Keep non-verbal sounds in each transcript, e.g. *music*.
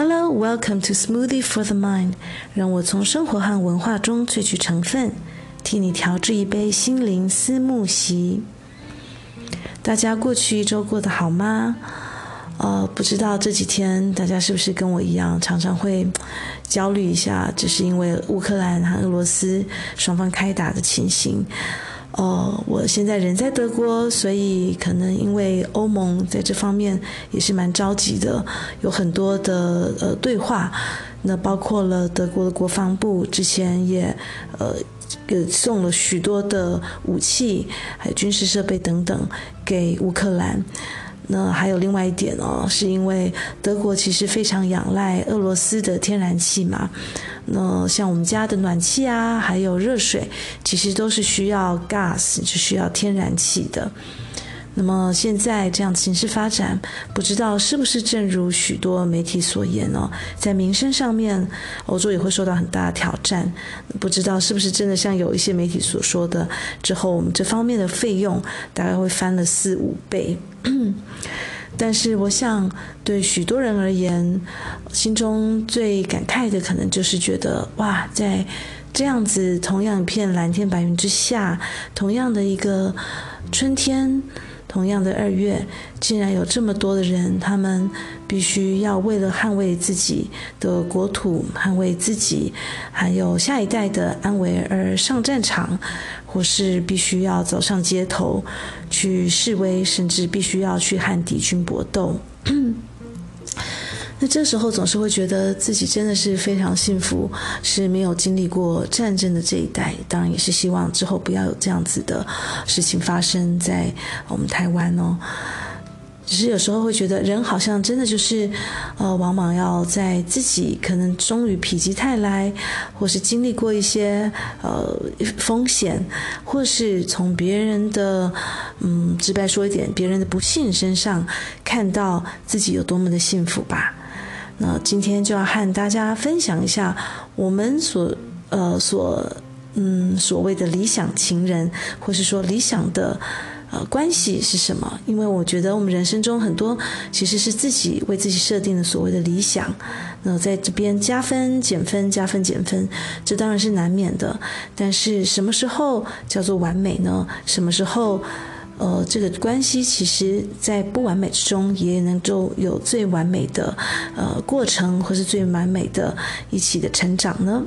Hello, welcome to Smoothie for the Mind。让我从生活和文化中萃取成分，替你调制一杯心灵思慕席。大家过去一周过得好吗？呃，不知道这几天大家是不是跟我一样，常常会焦虑一下，只是因为乌克兰和俄罗斯双方开打的情形。哦，我现在人在德国，所以可能因为欧盟在这方面也是蛮着急的，有很多的呃对话。那包括了德国的国防部之前也呃给送了许多的武器，还有军事设备等等给乌克兰。那还有另外一点哦，是因为德国其实非常仰赖俄罗斯的天然气嘛。那像我们家的暖气啊，还有热水，其实都是需要 gas，是需要天然气的。那么现在这样形势发展，不知道是不是正如许多媒体所言哦，在民生上面，欧洲也会受到很大的挑战。不知道是不是真的像有一些媒体所说的，之后我们这方面的费用大概会翻了四五倍。但是我想，对许多人而言，心中最感慨的可能就是觉得，哇，在这样子同样一片蓝天白云之下，同样的一个春天。同样的二月，竟然有这么多的人，他们必须要为了捍卫自己的国土、捍卫自己，还有下一代的安危而上战场，或是必须要走上街头去示威，甚至必须要去和敌军搏斗。那这时候总是会觉得自己真的是非常幸福，是没有经历过战争的这一代。当然也是希望之后不要有这样子的事情发生在我们台湾哦。只是有时候会觉得人好像真的就是，呃，往往要在自己可能终于否极泰来，或是经历过一些呃风险，或是从别人的嗯直白说一点，别人的不幸身上看到自己有多么的幸福吧。那今天就要和大家分享一下我们所呃所嗯所谓的理想情人，或是说理想的呃关系是什么？因为我觉得我们人生中很多其实是自己为自己设定的所谓的理想。那在这边加分减分加分减分，这当然是难免的。但是什么时候叫做完美呢？什么时候？呃，这个关系其实，在不完美之中，也能够有最完美的呃过程，或是最完美的一起的成长呢。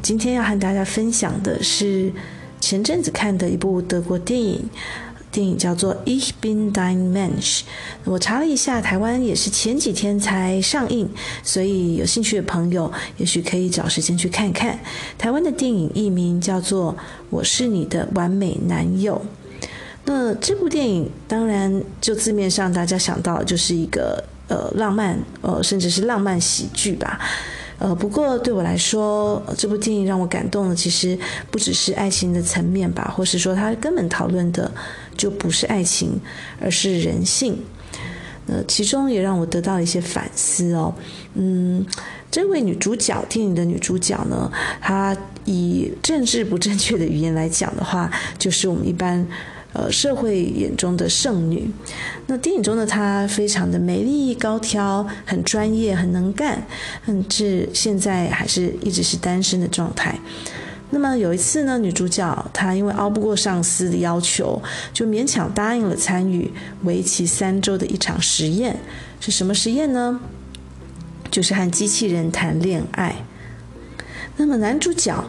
今天要和大家分享的是前阵子看的一部德国电影，电影叫做《Ich bin dein Mensch》。我查了一下，台湾也是前几天才上映，所以有兴趣的朋友，也许可以找时间去看看。台湾的电影译名叫做《我是你的完美男友》。那这部电影当然就字面上大家想到就是一个呃浪漫呃甚至是浪漫喜剧吧，呃不过对我来说这部电影让我感动的其实不只是爱情的层面吧，或是说它根本讨论的就不是爱情，而是人性。那其中也让我得到了一些反思哦，嗯，这位女主角电影的女主角呢，她以政治不正确的语言来讲的话，就是我们一般。呃，社会眼中的剩女，那电影中的她非常的美丽高挑，很专业，很能干，甚至现在还是一直是单身的状态。那么有一次呢，女主角她因为熬不过上司的要求，就勉强答应了参与为期三周的一场实验。是什么实验呢？就是和机器人谈恋爱。那么男主角。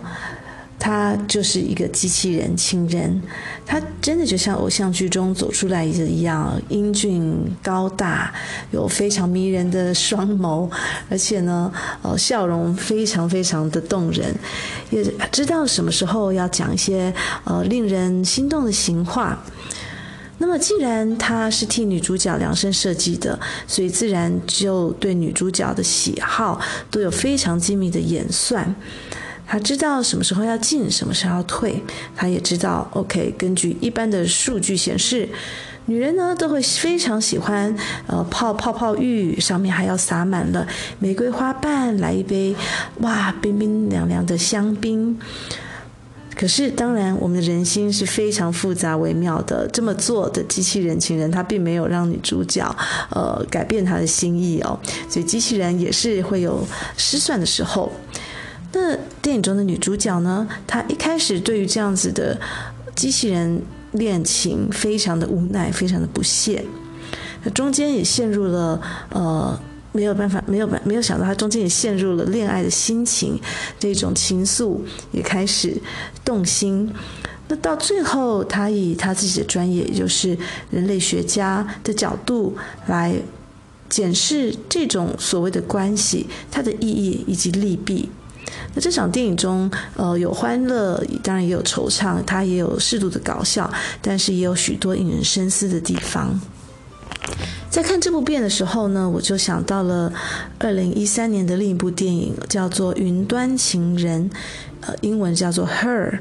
他就是一个机器人情人，他真的就像偶像剧中走出来的一样，英俊高大，有非常迷人的双眸，而且呢，呃，笑容非常非常的动人，也知道什么时候要讲一些呃令人心动的情话。那么，既然他是替女主角量身设计的，所以自然就对女主角的喜好都有非常精密的演算。他知道什么时候要进，什么时候要退。他也知道，OK，根据一般的数据显示，女人呢都会非常喜欢，呃，泡泡泡浴，上面还要洒满了玫瑰花瓣，来一杯，哇，冰冰凉凉的香槟。可是当然，我们的人心是非常复杂微妙的。这么做的机器人情人，他并没有让女主角呃改变他的心意哦，所以机器人也是会有失算的时候。那电影中的女主角呢，她一开始对于这样子的机器人恋情非常的无奈，非常的不屑。那中间也陷入了呃。没有办法，没有办，没有想到她中间也陷入了恋爱的心情，这种情愫也开始动心。那到最后，她以她自己的专业，也就是人类学家的角度来检视这种所谓的关系，它的意义以及利弊。那这场电影中，呃，有欢乐，当然也有惆怅，它也有适度的搞笑，但是也有许多引人深思的地方。在看这部片的时候呢，我就想到了二零一三年的另一部电影，叫做《云端情人》，呃，英文叫做《Her》，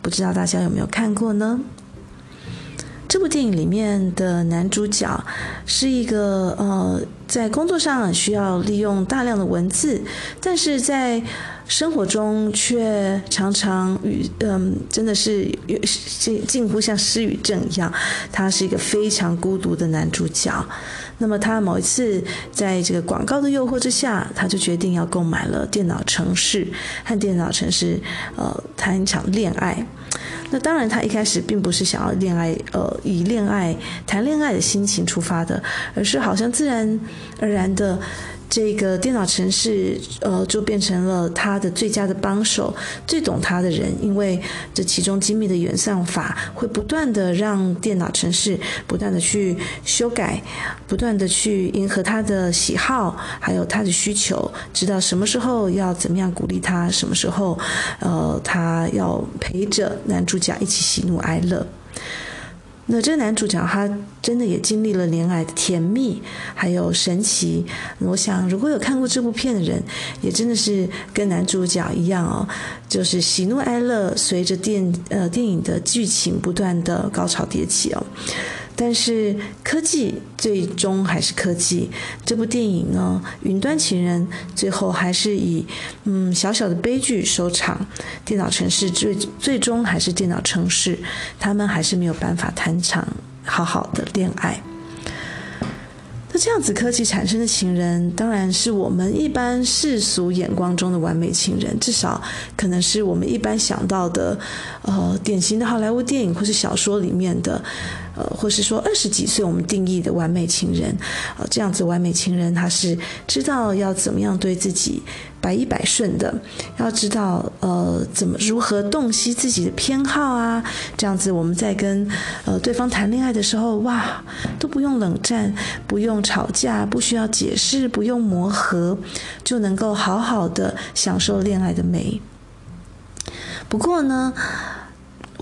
不知道大家有没有看过呢？这部电影里面的男主角是一个呃，在工作上需要利用大量的文字，但是在生活中却常常与嗯，真的是近近乎像失语症一样。他是一个非常孤独的男主角。那么他某一次在这个广告的诱惑之下，他就决定要购买了电脑城市，和电脑城市呃谈一场恋爱。那当然，他一开始并不是想要恋爱，呃，以恋爱谈恋爱的心情出发的，而是好像自然而然的。这个电脑城市，呃，就变成了他的最佳的帮手，最懂他的人，因为这其中精密的演算法会不断的让电脑城市不断的去修改，不断的去迎合他的喜好，还有他的需求，知道什么时候要怎么样鼓励他，什么时候，呃，他要陪着男主角一起喜怒哀乐。那这个男主角他真的也经历了恋爱的甜蜜，还有神奇。我想，如果有看过这部片的人，也真的是跟男主角一样哦，就是喜怒哀乐随着电呃电影的剧情不断的高潮迭起哦。但是科技最终还是科技。这部电影呢，《云端情人》最后还是以嗯小小的悲剧收场。电脑城市最最终还是电脑城市，他们还是没有办法谈场好好的恋爱。那这样子科技产生的情人，当然是我们一般世俗眼光中的完美情人，至少可能是我们一般想到的，呃，典型的好莱坞电影或是小说里面的。呃，或是说二十几岁我们定义的完美情人，呃，这样子完美情人他是知道要怎么样对自己百依百顺的，要知道呃怎么如何洞悉自己的偏好啊，这样子我们在跟呃对方谈恋爱的时候，哇，都不用冷战，不用吵架，不需要解释，不用磨合，就能够好好的享受恋爱的美。不过呢，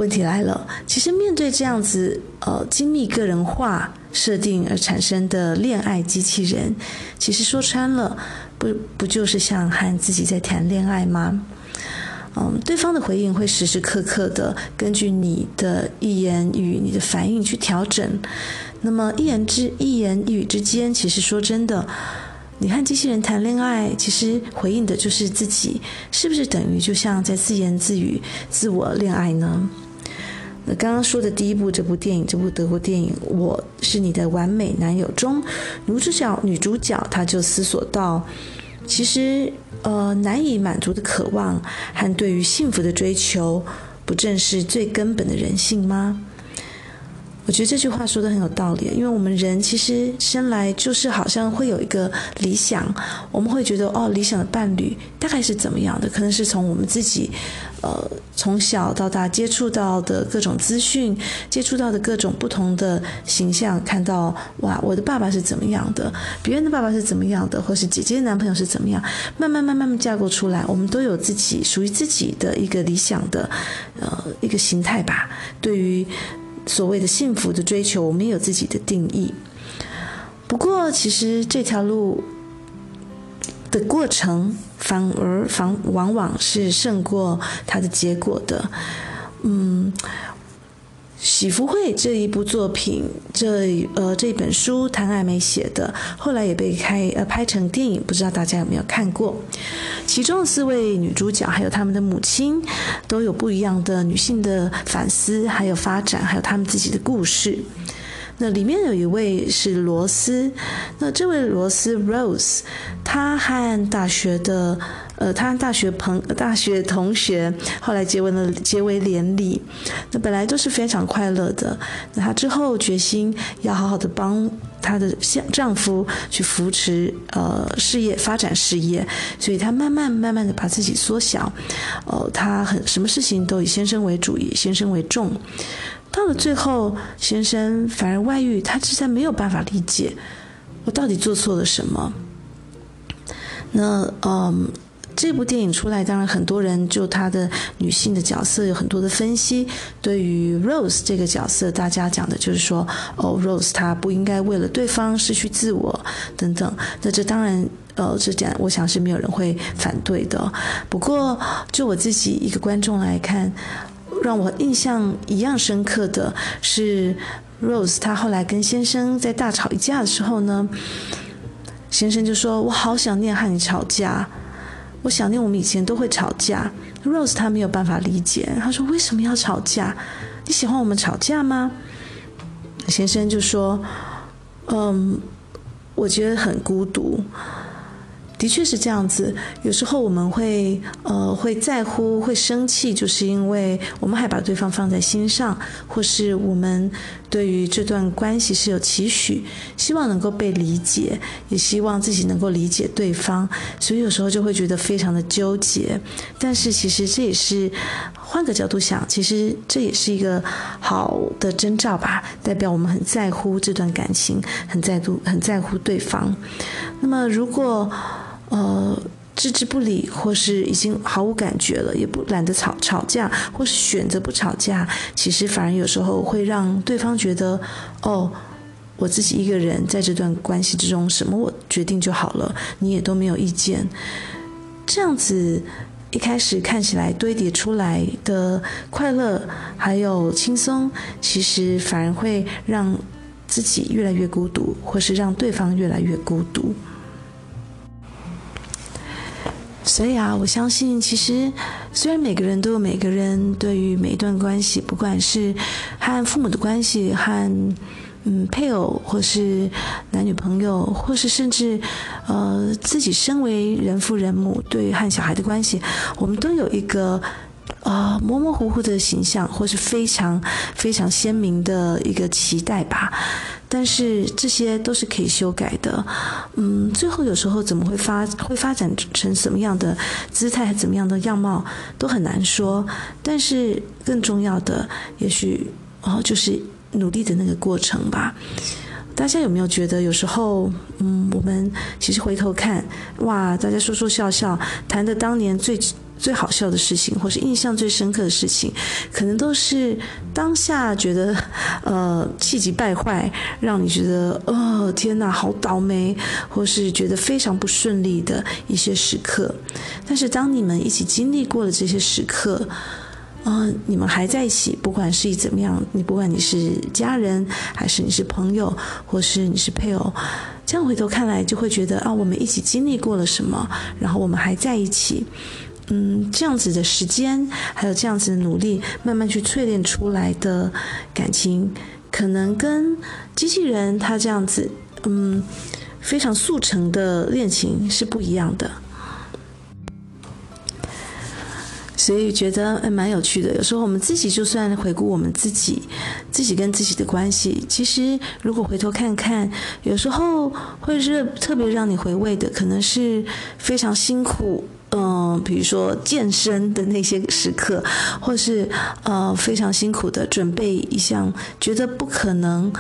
问题来了，其实面对这样子呃精密个人化设定而产生的恋爱机器人，其实说穿了，不不就是像和自己在谈恋爱吗？嗯，对方的回应会时时刻刻的根据你的一言一语、你的反应去调整。那么一言之一言一语之间，其实说真的，你和机器人谈恋爱，其实回应的就是自己，是不是等于就像在自言自语、自我恋爱呢？那刚刚说的第一部这部电影，这部德国电影《我是你的完美男友》中，女主角女主角她就思索到，其实呃难以满足的渴望和对于幸福的追求，不正是最根本的人性吗？我觉得这句话说的很有道理，因为我们人其实生来就是好像会有一个理想，我们会觉得哦，理想的伴侣大概是怎么样的？可能是从我们自己，呃，从小到大接触到的各种资讯，接触到的各种不同的形象，看到哇，我的爸爸是怎么样的，别人的爸爸是怎么样的，或是姐姐的男朋友是怎么样，慢慢慢慢慢架构出来，我们都有自己属于自己的一个理想的，呃，一个形态吧。对于所谓的幸福的追求，我们也有自己的定义。不过，其实这条路的过程，反而反往往是胜过它的结果的。嗯，喜福会这一部作品，这呃这本书谭爱梅写的，后来也被开呃拍成电影，不知道大家有没有看过？其中四位女主角还有她们的母亲，都有不一样的女性的反思，还有发展，还有她们自己的故事。那里面有一位是罗斯，那这位罗斯 Rose，她和大学的。呃，他和大学朋大学同学后来结为了结为连理，那本来都是非常快乐的。那她之后决心要好好的帮她的丈丈夫去扶持呃事业发展事业，所以她慢慢慢慢的把自己缩小。哦、呃，她很什么事情都以先生为主，以先生为重。到了最后，先生反而外遇，他实在没有办法理解我到底做错了什么。那嗯。这部电影出来，当然很多人就她的女性的角色有很多的分析。对于 Rose 这个角色，大家讲的就是说，哦，Rose 她不应该为了对方失去自我等等。那这当然，呃，这点我想是没有人会反对的。不过，就我自己一个观众来看，让我印象一样深刻的是 Rose，她后来跟先生在大吵一架的时候呢，先生就说：“我好想念和你吵架。”我想念我们以前都会吵架，Rose 她没有办法理解，她说，为什么要吵架？你喜欢我们吵架吗？先生就说，嗯，我觉得很孤独。的确是这样子，有时候我们会呃会在乎、会生气，就是因为我们还把对方放在心上，或是我们对于这段关系是有期许，希望能够被理解，也希望自己能够理解对方，所以有时候就会觉得非常的纠结。但是其实这也是换个角度想，其实这也是一个好的征兆吧，代表我们很在乎这段感情，很在乎很在乎对方。那么如果呃，置之不理，或是已经毫无感觉了，也不懒得吵吵架，或是选择不吵架，其实反而有时候会让对方觉得，哦，我自己一个人在这段关系之中，什么我决定就好了，你也都没有意见。这样子一开始看起来堆叠出来的快乐还有轻松，其实反而会让自己越来越孤独，或是让对方越来越孤独。所以啊，我相信，其实虽然每个人都有每个人对于每一段关系，不管是和父母的关系，和嗯配偶，或是男女朋友，或是甚至呃自己身为人父人母，对于和小孩的关系，我们都有一个呃模模糊糊的形象，或是非常非常鲜明的一个期待吧。但是这些都是可以修改的，嗯，最后有时候怎么会发会发展成什么样的姿态，怎么样的样貌都很难说。但是更重要的，也许哦，就是努力的那个过程吧。大家有没有觉得有时候，嗯，我们其实回头看，哇，大家说说笑笑，谈的当年最。最好笑的事情，或是印象最深刻的事情，可能都是当下觉得呃气急败坏，让你觉得哦天哪，好倒霉，或是觉得非常不顺利的一些时刻。但是当你们一起经历过了这些时刻，啊、呃，你们还在一起，不管是怎么样，你不管你是家人，还是你是朋友，或是你是配偶，这样回头看来就会觉得啊，我们一起经历过了什么，然后我们还在一起。嗯，这样子的时间，还有这样子的努力，慢慢去淬炼出来的感情，可能跟机器人他这样子，嗯，非常速成的恋情是不一样的。所以觉得蛮有趣的。有时候我们自己就算回顾我们自己，自己跟自己的关系，其实如果回头看看，有时候会是特别让你回味的，可能是非常辛苦。嗯，比如说健身的那些时刻，或是呃非常辛苦的准备一项觉得不可能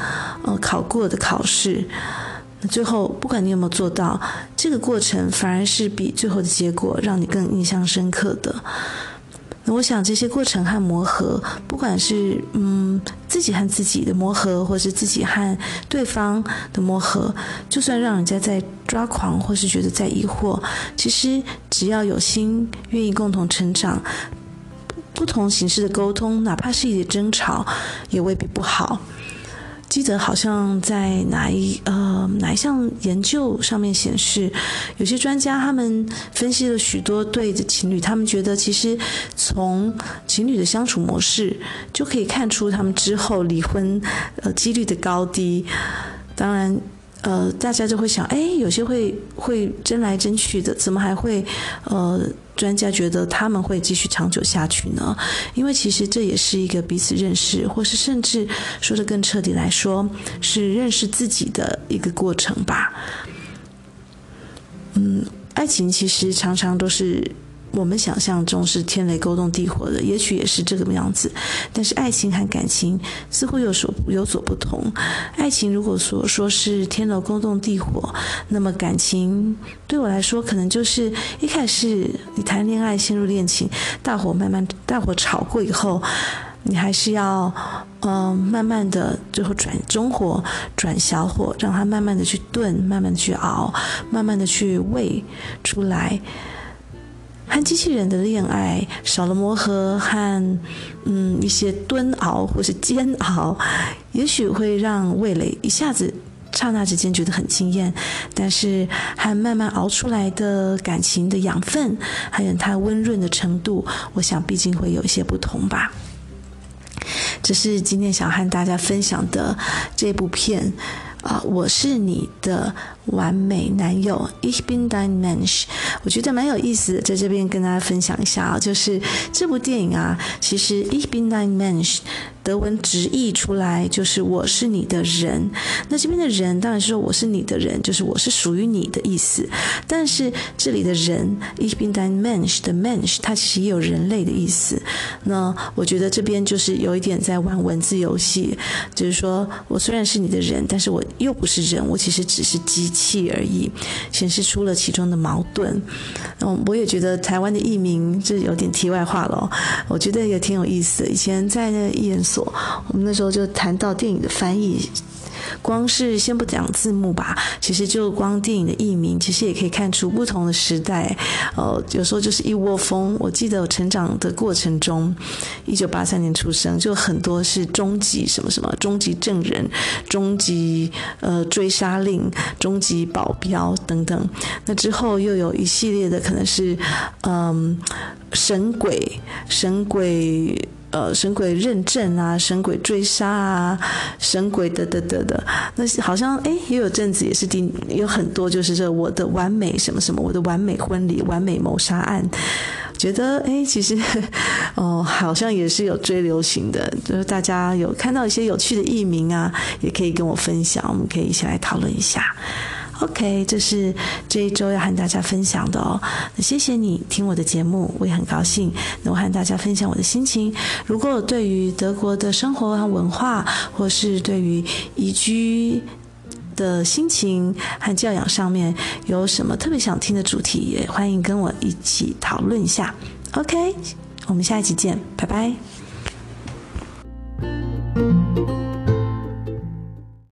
呃考过的考试，那最后不管你有没有做到，这个过程反而是比最后的结果让你更印象深刻的。那我想这些过程和磨合，不管是嗯自己和自己的磨合，或是自己和对方的磨合，就算让人家在抓狂，或是觉得在疑惑，其实只要有心愿意共同成长，不同形式的沟通，哪怕是一点争吵，也未必不好。记得好像在哪一呃哪一项研究上面显示，有些专家他们分析了许多对的情侣，他们觉得其实从情侣的相处模式就可以看出他们之后离婚呃几率的高低。当然。呃，大家就会想，哎，有些会会争来争去的，怎么还会？呃，专家觉得他们会继续长久下去呢？因为其实这也是一个彼此认识，或是甚至说的更彻底来说，是认识自己的一个过程吧。嗯，爱情其实常常都是。我们想象中是天雷勾动地火的，也许也是这个样子。但是爱情和感情似乎有所有所不同。爱情如果说说是天雷勾动地火，那么感情对我来说，可能就是一开始你谈恋爱陷入恋情，大火慢慢大火炒过以后，你还是要嗯、慢慢的最后转中火转小火，让它慢慢的去炖，慢慢的去熬，慢慢的去煨出来。和机器人的恋爱少了磨合和嗯一些蹲熬或是煎熬，也许会让味蕾一下子刹那之间觉得很惊艳，但是和慢慢熬出来的感情的养分，还有它温润的程度，我想毕竟会有一些不同吧。这是今天想和大家分享的这部片。啊，我是你的完美男友，Ich bin dein Mensch，我觉得蛮有意思的，在这边跟大家分享一下啊，就是这部电影啊，其实 Ich bin dein Mensch。德文直译出来就是“我是你的人”，那这边的人当然是说“我是你的人”，就是我是属于你的意思。但是这里的人，Ich bin dein Mensch 的 Mensch，它其实也有人类的意思。那我觉得这边就是有一点在玩文字游戏，就是说我虽然是你的人，但是我又不是人，我其实只是机气而已，显示出了其中的矛盾。嗯，我也觉得台湾的译名这有点题外话了，我觉得也挺有意思。以前在那个译我们那时候就谈到电影的翻译，光是先不讲字幕吧，其实就光电影的译名，其实也可以看出不同的时代。呃，有时候就是一窝蜂。我记得我成长的过程中，一九八三年出生，就很多是终极什么什么，终极证人，终极呃追杀令，终极保镖等等。那之后又有一系列的，可能是嗯、神鬼，神鬼。呃，神鬼认证啊，神鬼追杀啊，神鬼的的的的，那好像哎，也有阵子也是第有很多，就是这我的完美什么什么，我的完美婚礼，完美谋杀案，觉得哎，其实 *laughs* 哦，好像也是有追流行的，就是大家有看到一些有趣的艺名啊，也可以跟我分享，我们可以一起来讨论一下。OK，这是这一周要和大家分享的哦。谢谢你听我的节目，我也很高兴能和大家分享我的心情。如果对于德国的生活和文化，或是对于移居的心情和教养上面有什么特别想听的主题，也欢迎跟我一起讨论一下。OK，我们下一集见，拜拜。